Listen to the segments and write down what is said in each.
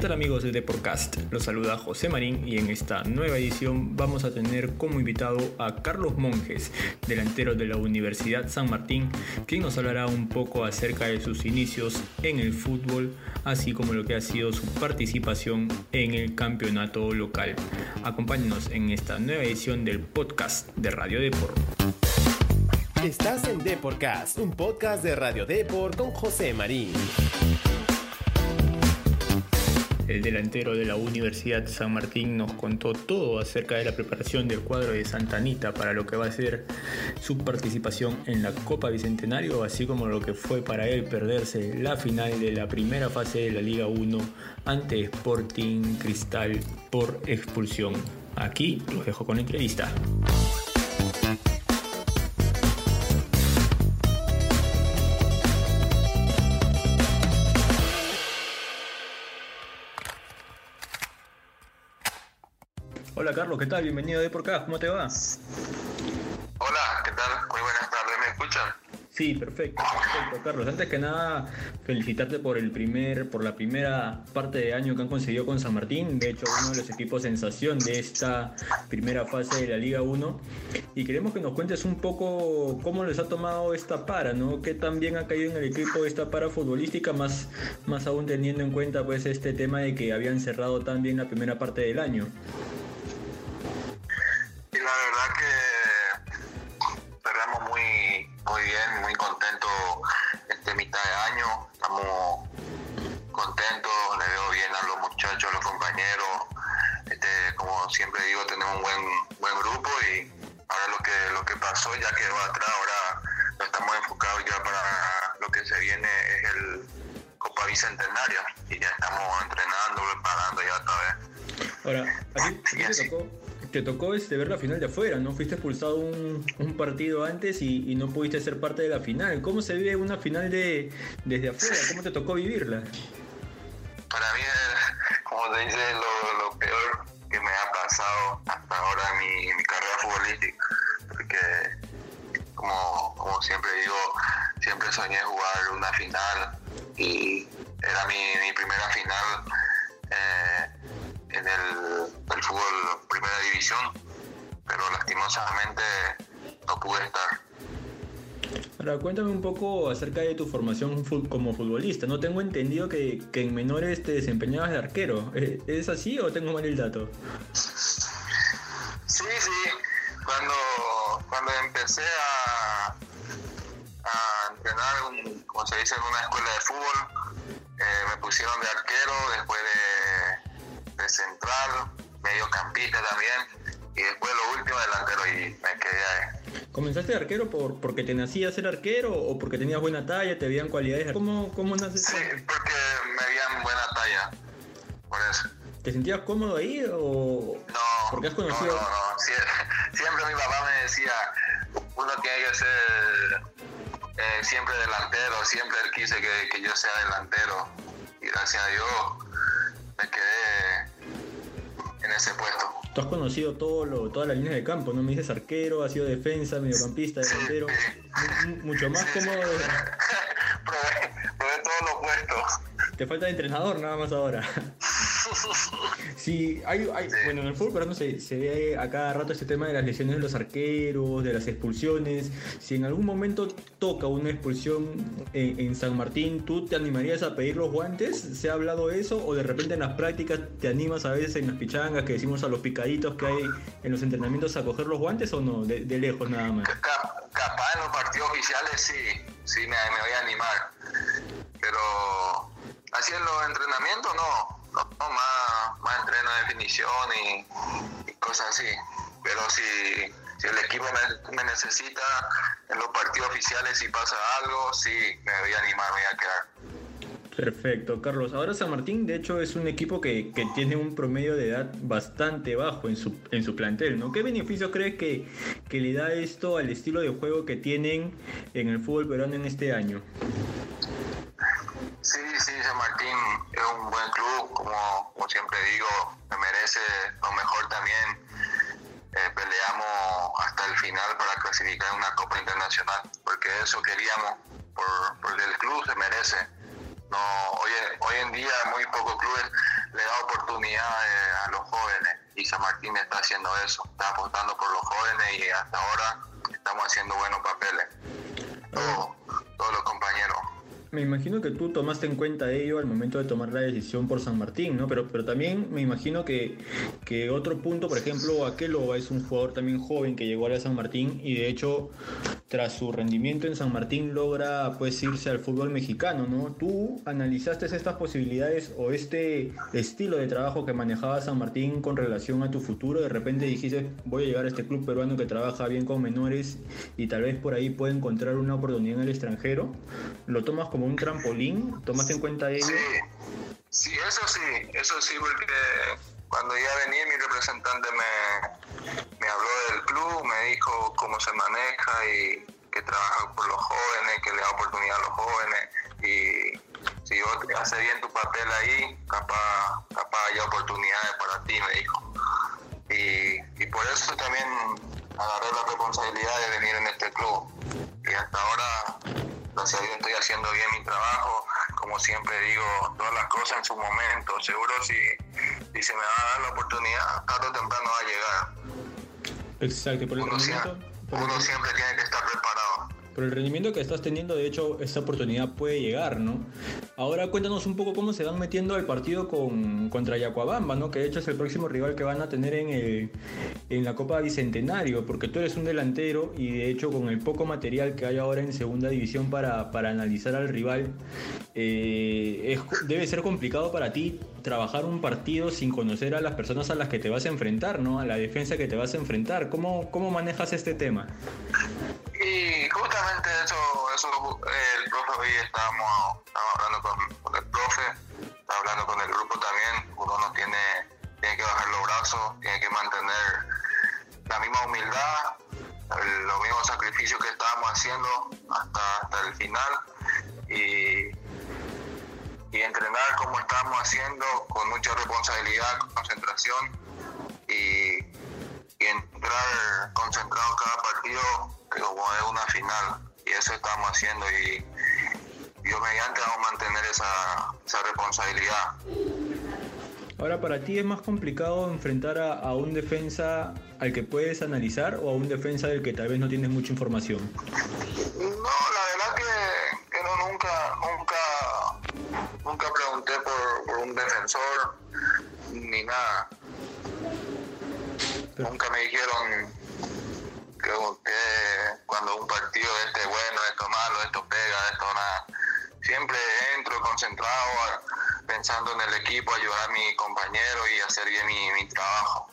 ¿Qué tal amigos de Deporcast? Los saluda José Marín y en esta nueva edición vamos a tener como invitado a Carlos Monjes, delantero de la Universidad San Martín, quien nos hablará un poco acerca de sus inicios en el fútbol, así como lo que ha sido su participación en el campeonato local. Acompáñenos en esta nueva edición del podcast de Radio Deport. Estás en Deporcast, un podcast de Radio Deport con José Marín. El delantero de la Universidad San Martín nos contó todo acerca de la preparación del cuadro de Santa Anita para lo que va a ser su participación en la Copa Bicentenario, así como lo que fue para él perderse la final de la primera fase de la Liga 1 ante Sporting Cristal por expulsión. Aquí los dejo con la entrevista. Hola Carlos, ¿qué tal? Bienvenido de por acá, ¿cómo te va? Hola, ¿qué tal? Muy buenas tardes, ¿me escuchan? Sí, perfecto, perfecto, Carlos. Antes que nada, felicitarte por el primer, por la primera parte de año que han conseguido con San Martín. De hecho, uno de los equipos sensación de esta primera fase de la Liga 1. Y queremos que nos cuentes un poco cómo les ha tomado esta para, ¿no? ¿Qué tan bien ha caído en el equipo esta para futbolística, más, más aún teniendo en cuenta pues este tema de que habían cerrado tan bien la primera parte del año. La verdad que cerramos muy, muy bien, muy contentos este mitad de año. Estamos contentos, le veo bien a los muchachos, a los compañeros. Este, como siempre digo, tenemos un buen, buen grupo y ahora lo que, lo que pasó ya quedó atrás, ahora estamos enfocados ya para lo que se viene es el Copa Bicentenario y ya estamos entrenando, preparando ya otra vez. Ahora, te tocó, te tocó este, ver la final de afuera, ¿no? Fuiste expulsado un, partido antes y, no pudiste ser parte de la final. ¿Cómo se vive una final de, desde afuera? ¿Cómo te tocó vivirla? Para mí, es, como te dice, lo, lo peor que me ha pasado hasta ahora en mi, carrera futbolística. Porque, como, siempre digo, siempre soñé jugar una final y era mi primera final Pero lastimosamente no pude estar. Ahora, cuéntame un poco acerca de tu formación como futbolista. No tengo entendido que, que en menores te desempeñabas de arquero. ¿Es es así o tengo mal el dato? Sí, sí. Cuando, cuando empecé a, a entrenar, un- como se dice, en una escuela de fútbol, eh, me pusieron de arquero, después de, de central, mediocampista también, y después lo último delantero y me quedé ahí. ¿Comenzaste de arquero por, porque te nacías ser arquero o porque tenías buena talla, te veían cualidades? ¿Cómo, cómo naces? Sí, porque me veían buena talla, por eso. ¿Te sentías cómodo ahí o...? No, Porque has no, conocido- no, no. Sie- Siempre mi papá me decía, uno tiene que ser eh, siempre delantero, siempre él quise que, que yo sea delantero. Y gracias a Dios me quedé en ese puesto. Tú has conocido todo lo, todas las líneas de campo, ¿no? Me dices arquero, has sido defensa, mediocampista, delantero. sí. Mu- Mucho más cómodo. probé, probé todos los puestos. Te falta de entrenador nada más ahora. Sí, hay, hay- bueno, en el fútbol peruano se, se ve a cada rato este tema de las lesiones de los arqueros, de las expulsiones. Si en algún momento toca una expulsión en, en San Martín, ¿tú te animarías a pedir los guantes? ¿Se ha hablado eso? ¿O de repente en las prácticas te animas a veces en las pichangas que decimos a los picaditos que hay en los entrenamientos a coger los guantes o no? De, de lejos nada más. Ca- capaz en los partidos oficiales sí, sí me, me voy a animar. Pero así en los entrenamientos no, no, no, más, más entreno de definición y, y cosas así. Pero si, si el equipo me, me necesita en los partidos oficiales, si pasa algo, sí me voy a animar, me voy a quedar. Perfecto, Carlos. Ahora San Martín, de hecho, es un equipo que, que tiene un promedio de edad bastante bajo en su, en su plantel, ¿no? ¿Qué beneficios crees que, que le da esto al estilo de juego que tienen en el fútbol peruano en este año? Sí, sí, es un buen club, como, como siempre digo, me merece lo mejor también. Eh, peleamos hasta el final para clasificar una Copa Internacional, porque eso queríamos, por, porque el club se merece. no hoy, hoy en día muy pocos clubes le da oportunidades a los jóvenes y San Martín está haciendo eso, está apostando por los jóvenes y hasta ahora estamos haciendo buenos papeles. todos los compañeros. Me imagino que tú tomaste en cuenta ello al momento de tomar la decisión por San Martín, ¿no? Pero, pero también me imagino que, que otro punto, por ejemplo, Aquelo es un jugador también joven que llegó a San Martín y de hecho, tras su rendimiento en San Martín, logra pues irse al fútbol mexicano, ¿no? ¿Tú analizaste estas posibilidades o este estilo de trabajo que manejaba San Martín con relación a tu futuro? De repente dijiste, voy a llegar a este club peruano que trabaja bien con menores y tal vez por ahí pueda encontrar una oportunidad en el extranjero. ¿Lo tomas como un trampolín? ¿Tomaste en cuenta ello? Sí, eso sí, eso sí, porque cuando ya venía mi representante me, me habló del club, me dijo cómo se maneja y que trabaja por los jóvenes, que le da oportunidad a los jóvenes y si vos haces bien tu papel ahí, capaz, capaz haya oportunidades para ti, me dijo. Y, y por eso también agarré la responsabilidad de venir en este club. Y hasta ahora Gracias a Dios estoy haciendo bien mi trabajo. Como siempre digo, todas las cosas en su momento. Seguro si, si se me va a dar la oportunidad, tarde o temprano va a llegar. Exacto, por el uno, siempre, uno siempre tiene que estar preparado por el rendimiento que estás teniendo, de hecho, esta oportunidad puede llegar, ¿no? Ahora cuéntanos un poco cómo se van metiendo al partido con, contra Yacuabamba, ¿no? Que de hecho es el próximo rival que van a tener en, el, en la Copa Bicentenario, porque tú eres un delantero y de hecho con el poco material que hay ahora en segunda división para, para analizar al rival, eh, debe ser complicado para ti trabajar un partido sin conocer a las personas a las que te vas a enfrentar, ¿no? A la defensa que te vas a enfrentar. ¿Cómo, cómo manejas este tema? Y justamente eso, eso el profe hoy estábamos, hablando con, el profe, está hablando con el grupo también, uno no tiene, tiene que bajar los brazos, tiene que mantener la misma humildad, los mismos sacrificios que estábamos haciendo hasta, hasta el final y, y entrenar como estamos haciendo con mucha responsabilidad, concentración y, y entrar concentrado cada partido como es una final y eso estamos haciendo y Dios mediante vamos a mantener esa, esa responsabilidad. Ahora, ¿para ti es más complicado enfrentar a, un defensa al que puedes analizar o a un defensa del que tal vez no tienes mucha información? No, la verdad que, que no, nunca, nunca, nunca pregunté por, por un defensor ni nada. Nunca me dijeron que, cuando un partido este bueno, esto malo, esto pega, esto nada. Siempre entro concentrado, pensando en el equipo, ayudar a mi compañero y hacer bien mi, mi trabajo.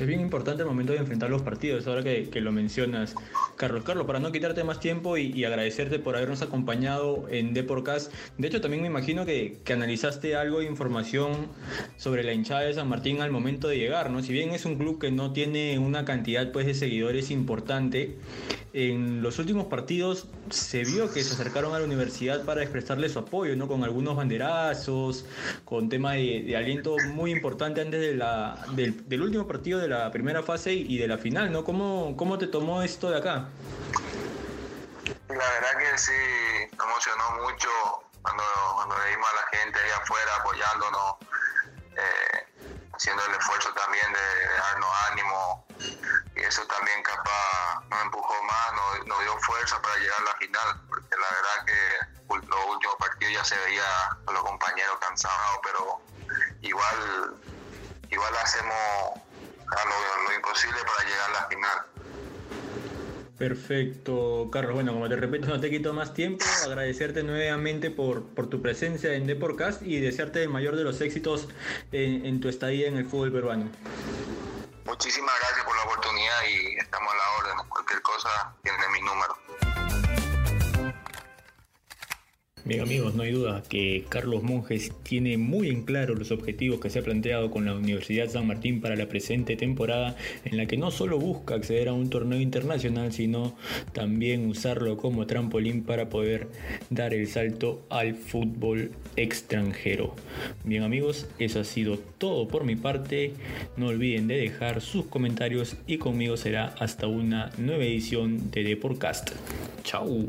Es bien importante el momento de enfrentar los partidos, ahora que, que lo mencionas. Carlos, Carlos, para no quitarte más tiempo y, agradecerte por habernos acompañado en Deporcast. De hecho, también me imagino que, que, analizaste algo de información sobre la hinchada de San Martín al momento de llegar, ¿no? Si bien es un club que no tiene una cantidad pues, de seguidores importante, en los últimos partidos se vio que se acercaron a la universidad para expresarle su apoyo, ¿no? Con algunos banderazos, con tema de, aliento muy importante antes del, último partido de la primera fase y, de la final, ¿no? ¿Cómo, ¿Cómo te tomó esto de acá? La verdad que sí, emocionó mucho cuando, cuando vimos a la gente ahí afuera apoyándonos, eh, haciendo el esfuerzo también de darnos ánimo y eso también capaz nos empujó más, nos, dio fuerza para llegar a la final, porque la verdad que los últimos partidos ya se veía a los compañeros cansados, pero igual, igual hacemos lo, lo imposible para llegar a la final. Perfecto, Carlos. Bueno, como te repito, no te quito más tiempo. Agradecerte nuevamente por, por tu presencia en Deporcast y desearte el mayor de los éxitos en tu estadía en el fútbol peruano. Muchísimas gracias por la oportunidad y estamos a la orden. Cualquier cosa tiene mi número. Bien amigos, no hay duda que Carlos Monjes tiene muy en claro los objetivos que se ha planteado con la Universidad San Martín para la presente temporada, en la que no solo busca acceder a un torneo internacional, sino también usarlo como trampolín para poder dar el salto al fútbol extranjero. Bien amigos, eso ha sido todo por mi parte. No olviden de dejar sus comentarios y conmigo será hasta una nueva edición de The Chau.